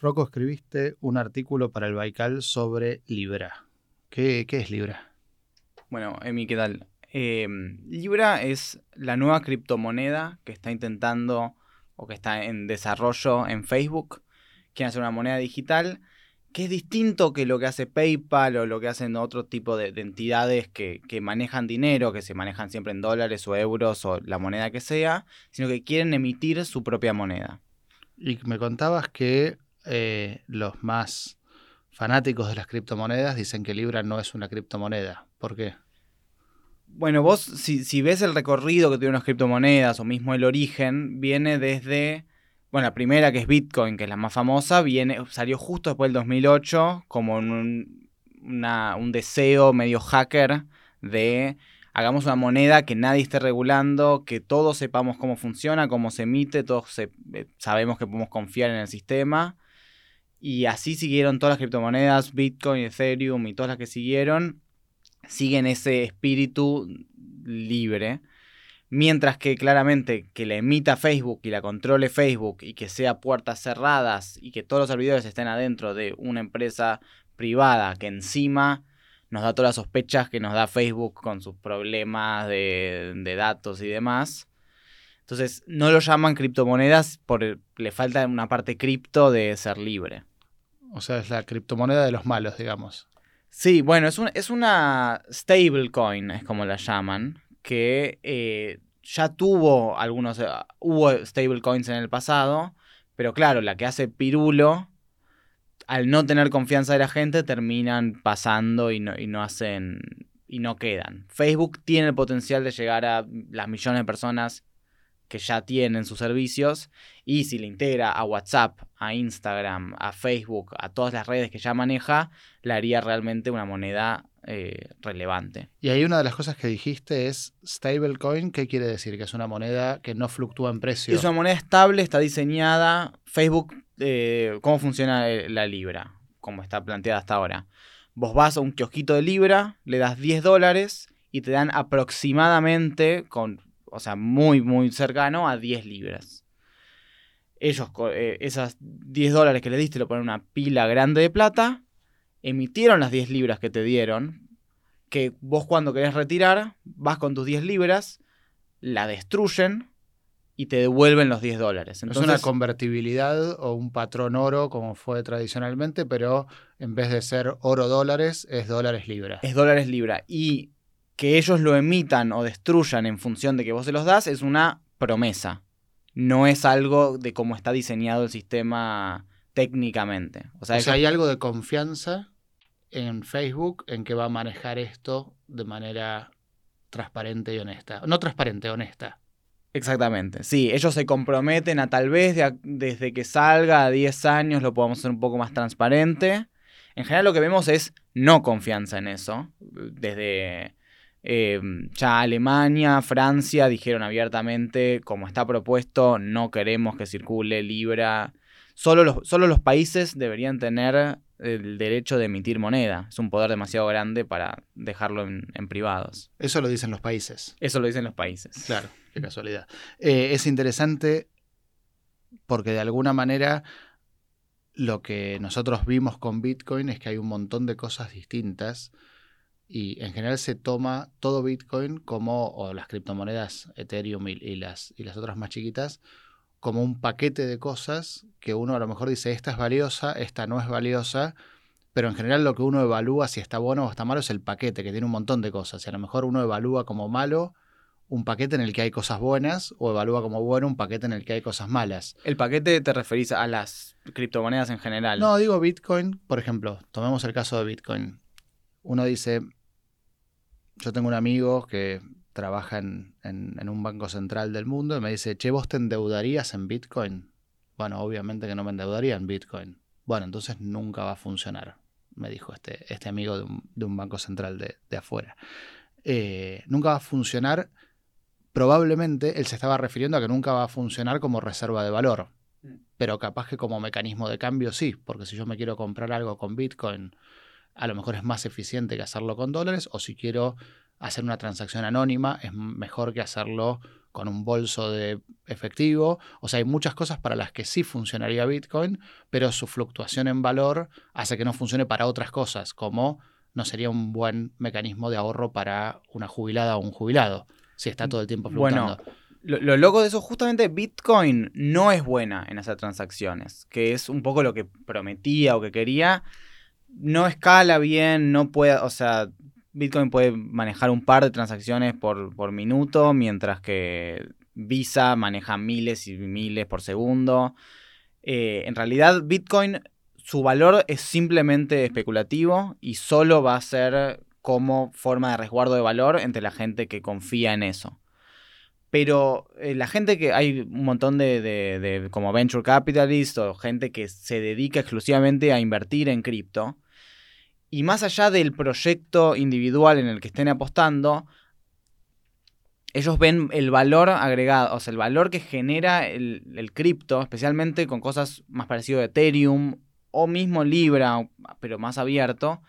Rocco, escribiste un artículo para el Baikal sobre Libra. ¿Qué, es Libra? Bueno, Emi, ¿qué tal? Em, Libra es la nueva criptomoneda que está intentando o que está en desarrollo en Facebook. Quieren hacer una moneda digital que es distinto que lo que hace PayPal o lo que hacen otro tipo de, entidades que, manejan dinero, que se manejan siempre en dólares o euros o la moneda que sea, sino que quieren emitir su propia moneda. Y me contabas que eh, los más fanáticos de las criptomonedas dicen que Libra no es una criptomoneda. ¿Por qué? Bueno, vos si, ves el recorrido que tienen las criptomonedas o mismo el origen, viene desde, bueno, la primera que es Bitcoin, que es la más famosa, viene, salió justo después del 2008 como un, un deseo medio hacker de hagamos una moneda que nadie esté regulando, que todos sepamos cómo funciona, cómo se emite, todos eh, sabemos que podemos confiar en el sistema. Y así siguieron todas las criptomonedas, Bitcoin, Ethereum y todas las que siguieron, siguen ese espíritu libre. Mientras que claramente que la emita Facebook y la controle Facebook y que sea puertas cerradas y que todos los servidores estén adentro de una empresa privada que encima nos da todas las sospechas que nos da Facebook con sus problemas de, datos y demás. Entonces no lo llaman criptomonedas porque le falta una parte cripto de ser libre. O sea, es la criptomoneda de los malos, digamos. Sí, bueno, es, es una stablecoin, es como la llaman, que eh, ya tuvo algunos, eh, hubo stablecoins en el pasado, pero claro, la que hace Pirulo, al no tener confianza de la gente, terminan pasando y no, y no hacen, y no quedan. Facebook tiene el potencial de llegar a las millones de personas que ya tienen sus servicios y si le integra a WhatsApp, a Instagram, a Facebook, a todas las redes que ya maneja, le haría realmente una moneda eh, relevante. Y ahí una de las cosas que dijiste es stablecoin, ¿qué quiere decir? Que es una moneda que no fluctúa en precio. Es una moneda estable, está diseñada. Facebook, eh, ¿cómo funciona eh, la libra? Como está planteada hasta ahora. Vos vas a un kiosquito de libra, le das 10 dólares y te dan aproximadamente, con o sea, muy, muy cercano a 10 libras. Ellos, eh, esas 10 dólares que le diste, lo ponen en una pila grande de plata, emitieron las 10 libras que te dieron, que vos cuando querés retirar, vas con tus 10 libras, la destruyen y te devuelven los 10 dólares. es una convertibilidad o un patrón oro como fue tradicionalmente, pero en vez de ser oro dólares, es dólares libras. Es dólares libra. Y que ellos lo emitan o destruyan en función de que vos se los das es una promesa. No es algo de cómo está diseñado el sistema técnicamente. O sea, hay algo de confianza en Facebook en que va a manejar esto de manera transparente y honesta. No transparente, honesta. Exactamente, sí, ellos se comprometen a tal vez desde que salga a 10 años lo podamos hacer un poco más transparente. En general lo que vemos es no confianza en eso, desde eh, ya Alemania, Francia dijeron abiertamente, como está propuesto, no queremos que circule Libra. Solo los, solo los países deberían tener el derecho de emitir moneda. Es un poder demasiado grande para dejarlo en, privados. Eso lo dicen los países. Eso lo dicen los países. Claro, qué casualidad. Eh, es interesante porque de alguna manera lo que nosotros vimos con Bitcoin es que hay un montón de cosas distintas y en general se toma todo Bitcoin como, o las criptomonedas Ethereum y, las, y las otras más chiquitas, como un paquete de cosas que uno a lo mejor dice, esta es valiosa, esta no es valiosa, pero en general lo que uno evalúa si está bueno o está malo es el paquete, que tiene un montón de cosas. Y a lo mejor uno evalúa como malo un paquete en el que hay cosas buenas o evalúa como bueno un paquete en el que hay cosas malas. ¿El paquete te referís a las criptomonedas en general? No, digo Bitcoin, por ejemplo, tomemos el caso de Bitcoin uno dice, yo tengo un amigo que trabaja en, un banco central del mundo y me dice, che, ¿vos te endeudarías en Bitcoin? Bueno, obviamente que no me endeudaría en Bitcoin. Bueno, entonces nunca va a funcionar, me dijo este, este amigo de un, banco central de, afuera. Eh, nunca va a funcionar, probablemente él se estaba refiriendo a que nunca va a funcionar como reserva de valor, mm. pero capaz que como mecanismo de cambio sí, porque si yo me quiero comprar algo con Bitcoin a lo mejor es más eficiente que hacerlo con dólares, o si quiero hacer una transacción anónima, es mejor que hacerlo con un bolso de efectivo. O sea, hay muchas cosas para las que sí funcionaría Bitcoin, pero su fluctuación en valor hace que no funcione para otras cosas, como no sería un buen mecanismo de ahorro para una jubilada o un jubilado, si está todo el tiempo fluctuando. Bueno, lo, lo, loco de eso, justamente Bitcoin no es buena en hacer transacciones, que es un poco lo que prometía o que quería. No escala bien, no puede, o sea, Bitcoin puede manejar un par de transacciones por, por minuto, mientras que Visa maneja miles y miles por segundo. Eh, en realidad, Bitcoin, su valor es simplemente especulativo y solo va a ser como forma de resguardo de valor entre la gente que confía en eso. Pero eh, la gente que hay un montón de, de, como venture capitalists o gente que se dedica exclusivamente a invertir en cripto. Y más allá del proyecto individual en el que estén apostando, ellos ven el valor agregado, o sea, el valor que genera el, el cripto, especialmente con cosas más parecidas a Ethereum o mismo Libra, pero más abierto,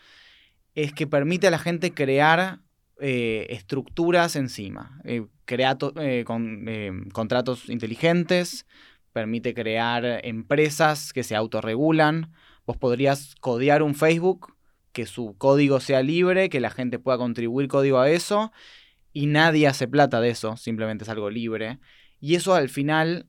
es que permite a la gente crear eh, estructuras encima. Eh, eh, con, contratos inteligentes, permite crear empresas que se autorregulan. Vos podrías codear un Facebook, que su código sea libre, que la gente pueda contribuir código a eso, y nadie hace plata de eso, simplemente es algo libre. Y eso al final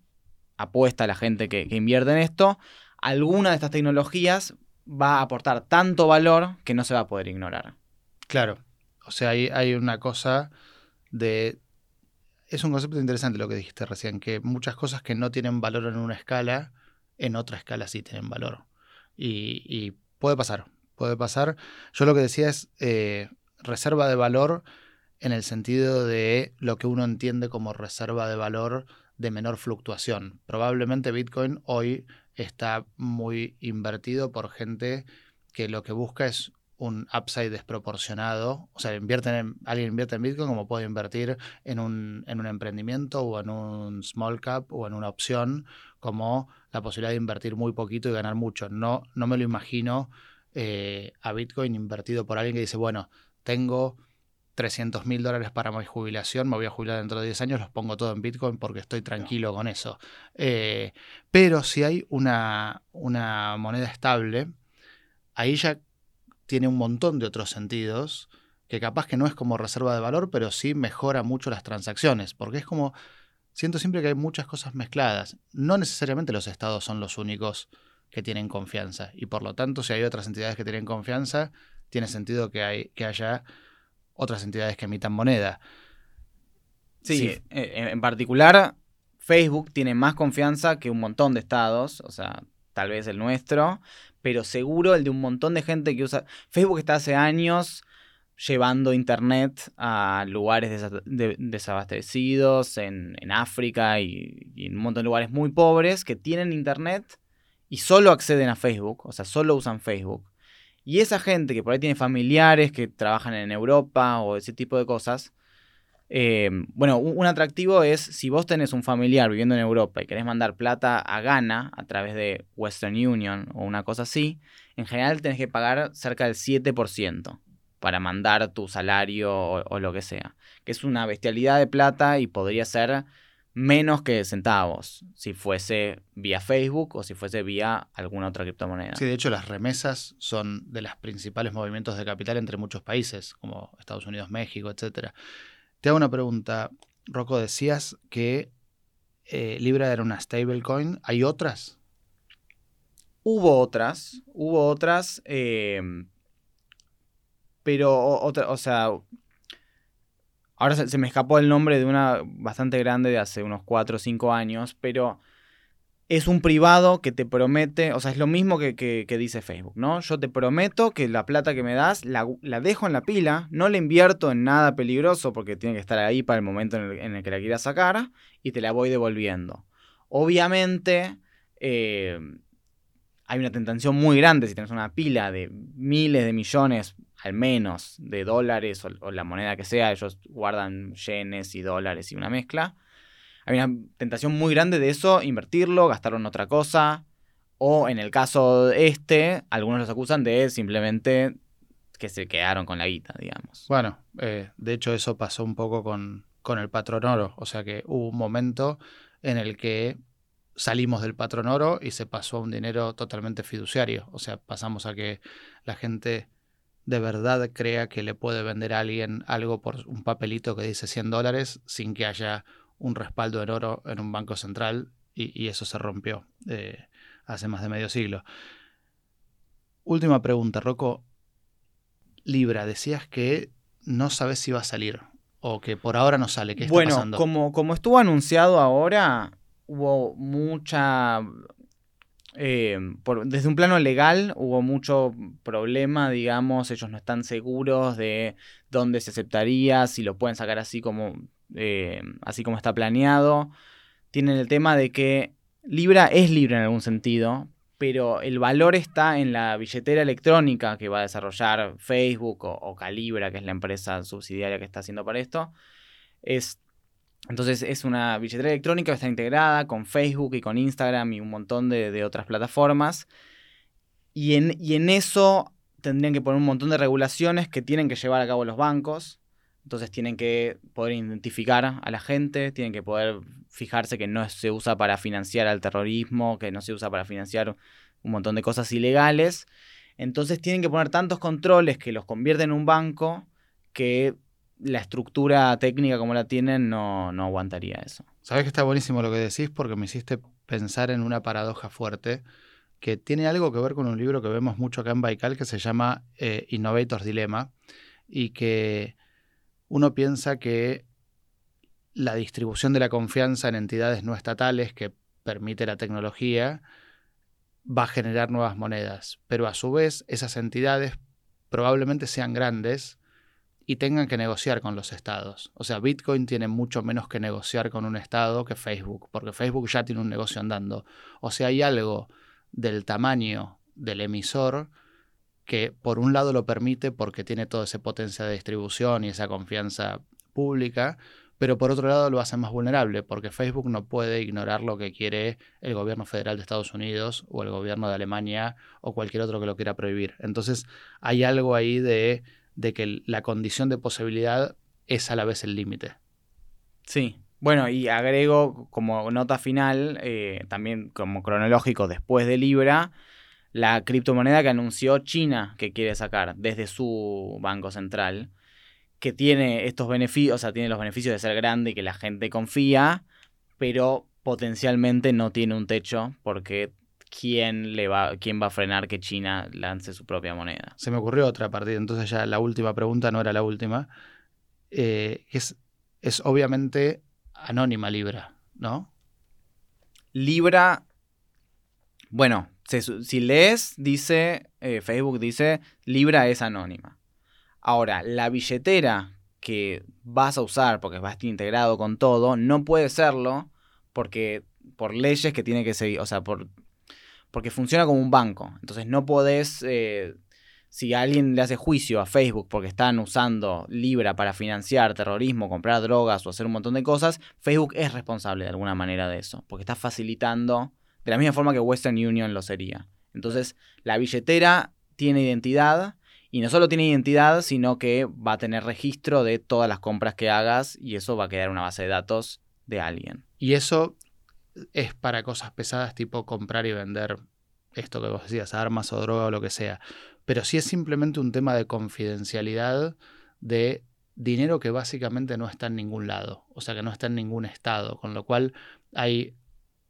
apuesta a la gente que, que invierte en esto. Alguna de estas tecnologías va a aportar tanto valor que no se va a poder ignorar. Claro, o sea, hay, hay una cosa de... Es un concepto interesante lo que dijiste recién, que muchas cosas que no tienen valor en una escala, en otra escala sí tienen valor. Y, puede pasar, puede pasar. Yo lo que decía es eh, reserva de valor en el sentido de lo que uno entiende como reserva de valor de menor fluctuación. Probablemente Bitcoin hoy está muy invertido por gente que lo que busca es un upside desproporcionado. O sea, invierten en, alguien invierte en Bitcoin como puede invertir en un, en un emprendimiento o en un small cap o en una opción como la posibilidad de invertir muy poquito y ganar mucho. No, no me lo imagino eh, a Bitcoin invertido por alguien que dice, bueno, tengo 300 mil dólares para mi jubilación, me voy a jubilar dentro de 10 años, los pongo todo en Bitcoin porque estoy tranquilo con eso. Eh, pero si hay una, una moneda estable, ahí ya tiene un montón de otros sentidos que capaz que no es como reserva de valor, pero sí mejora mucho las transacciones, porque es como, siento siempre que hay muchas cosas mezcladas. No necesariamente los estados son los únicos que tienen confianza, y por lo tanto, si hay otras entidades que tienen confianza, tiene sentido que, hay, que haya otras entidades que emitan moneda. Sí, eh, en particular, Facebook tiene más confianza que un montón de estados, o sea, tal vez el nuestro, pero seguro el de un montón de gente que usa. Facebook está hace años llevando internet a lugares desabastecidos en, África y, y, en un montón de lugares muy pobres que tienen internet y solo acceden a Facebook, o sea, solo usan Facebook. Y esa gente que por ahí tiene familiares que trabajan en Europa o ese tipo de cosas, eh, bueno, un, atractivo es si vos tenés un familiar viviendo en Europa y querés mandar plata a Ghana a través de Western Union o una cosa así, en general tenés que pagar cerca del 7% para mandar tu salario o, lo que sea. Que es una bestialidad de plata y podría ser menos que centavos si fuese vía Facebook o si fuese vía alguna otra criptomoneda. Sí, de hecho las remesas son de los principales movimientos de capital entre muchos países, como Estados Unidos, México, etcétera. Te hago una pregunta. Rocco, decías que eh, Libra era una stablecoin. ¿Hay otras? Hubo otras, hubo otras, em, pero, otra, o sea, ahora se, me escapó el nombre de una bastante grande de hace unos 4 o 5 años, pero es un privado que te promete, o sea, es lo mismo que, dice Facebook, ¿no? Yo te prometo que la plata que me das la, dejo en la pila, no la invierto en nada peligroso porque tiene que estar ahí para el momento en el, que la quieras sacar y te la voy devolviendo. Obviamente, eh, hay una tentación muy grande si tienes una pila de miles de millones, al menos, de dólares o, la moneda que sea, ellos guardan yenes y dólares y una mezcla hay una tentación muy grande de eso, invertirlo, gastarlo en otra cosa. O en el caso este, algunos los acusan de simplemente que se quedaron con la guita, digamos. Bueno, eh, de hecho eso pasó un poco con, con el patrón oro. O sea que hubo un momento en el que salimos del patrón oro y se pasó a un dinero totalmente fiduciario. O sea, pasamos a que la gente de verdad crea que le puede vender a alguien algo por un papelito que dice 100 dólares sin que haya un respaldo en oro en un banco central y, eso se rompió eh, hace más de medio siglo. Última pregunta, Rocco. Libra, decías que no sabes si va a salir o que por ahora no sale. ¿Qué está bueno, pasando? Como, como estuvo anunciado ahora, hubo mucha eh, desde un plano legal hubo mucho problema, digamos, ellos no están seguros de dónde se aceptaría, si lo pueden sacar así como, eh, así como está planeado. Tienen el tema de que Libra es libre en algún sentido, pero el valor está en la billetera electrónica que va a desarrollar Facebook o, o Calibra, que es la empresa subsidiaria que está haciendo para esto. Es entonces es una billetera electrónica que está integrada con Facebook y con Instagram y un montón de, otras plataformas. Y en, y en, eso tendrían que poner un montón de regulaciones que tienen que llevar a cabo los bancos. Entonces tienen que poder identificar a la gente, tienen que poder fijarse que no se usa para financiar al terrorismo, que no se usa para financiar un montón de cosas ilegales. Entonces tienen que poner tantos controles que los convierten en un banco que la estructura técnica como la tienen no, no aguantaría eso. Sabes que está buenísimo lo que decís porque me hiciste pensar en una paradoja fuerte que tiene algo que ver con un libro que vemos mucho acá en Baikal que se llama eh, Innovators Dilemma y que uno piensa que la distribución de la confianza en entidades no estatales que permite la tecnología va a generar nuevas monedas, pero a su vez esas entidades probablemente sean grandes y tengan que negociar con los estados. O sea, Bitcoin tiene mucho menos que negociar con un estado que Facebook, porque Facebook ya tiene un negocio andando. O sea, hay algo del tamaño del emisor que por un lado lo permite porque tiene toda esa potencia de distribución y esa confianza pública, pero por otro lado lo hace más vulnerable porque Facebook no puede ignorar lo que quiere el gobierno federal de Estados Unidos o el gobierno de Alemania o cualquier otro que lo quiera prohibir. Entonces hay algo ahí de de que la condición de posibilidad es a la vez el límite. Sí. Bueno, y agrego como nota final, eh, también como cronológico después de Libra, la criptomoneda que anunció China que quiere sacar desde su banco central, que tiene estos beneficios, o sea, tiene los beneficios de ser grande y que la gente confía, pero potencialmente no tiene un techo porque quién, le va, quién va a frenar que China lance su propia moneda. Se me ocurrió otra partida, entonces ya la última pregunta no era la última. Eh, es, es obviamente anónima Libra, ¿no? Libra, bueno, si lees, dice, eh, Facebook dice, Libra es anónima. Ahora, la billetera que vas a usar, porque va a estar integrado con todo, no puede serlo porque por leyes que tiene que seguir, o sea, por porque funciona como un banco. Entonces no podés, eh, si alguien le hace juicio a Facebook porque están usando Libra para financiar terrorismo, comprar drogas o hacer un montón de cosas, Facebook es responsable de alguna manera de eso, porque está facilitando de la misma forma que Western Union lo sería. Entonces la billetera tiene identidad. Y no solo tiene identidad, sino que va a tener registro de todas las compras que hagas y eso va a quedar una base de datos de alguien. Y eso es para cosas pesadas tipo comprar y vender esto que vos decías, armas o droga o lo que sea. Pero sí es simplemente un tema de confidencialidad de dinero que básicamente no está en ningún lado, o sea que no está en ningún estado, con lo cual hay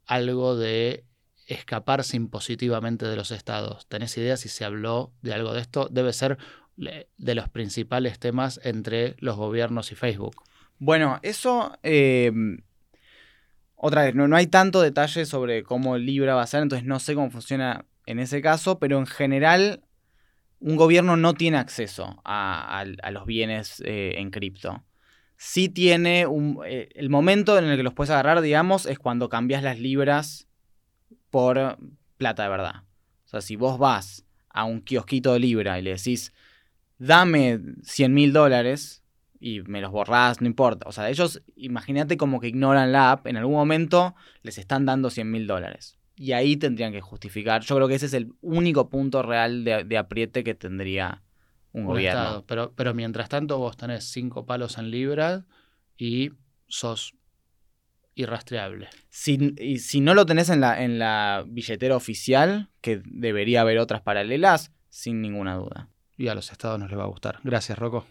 algo de escaparse impositivamente de los estados. ¿Tenés idea si se habló de algo de esto? Debe ser de los principales temas entre los gobiernos y Facebook. Bueno, eso eh, otra vez, no, no hay tanto detalle sobre cómo Libra va a ser, entonces no sé cómo funciona en ese caso, pero en general un gobierno no tiene acceso a, los bienes eh, en cripto. Sí tiene un, eh, el momento en el que los puedes agarrar, digamos, es cuando cambias las libras por plata de verdad. O sea, si vos vas a un kiosquito de libra y le decís, dame 100 mil dólares, y me los borrás, no importa. O sea, ellos, imagínate como que ignoran la app, en algún momento les están dando 100 mil dólares. Y ahí tendrían que justificar. Yo creo que ese es el único punto real de, apriete que tendría un, gobierno. Pero, pero mientras tanto vos tenés cinco palos en libras y sos irrastreable. Si, y si no lo tenés en la, en la billetera oficial, que debería haber otras paralelas, sin ninguna duda. Y a los estados nos les va a gustar. Gracias, Rocco.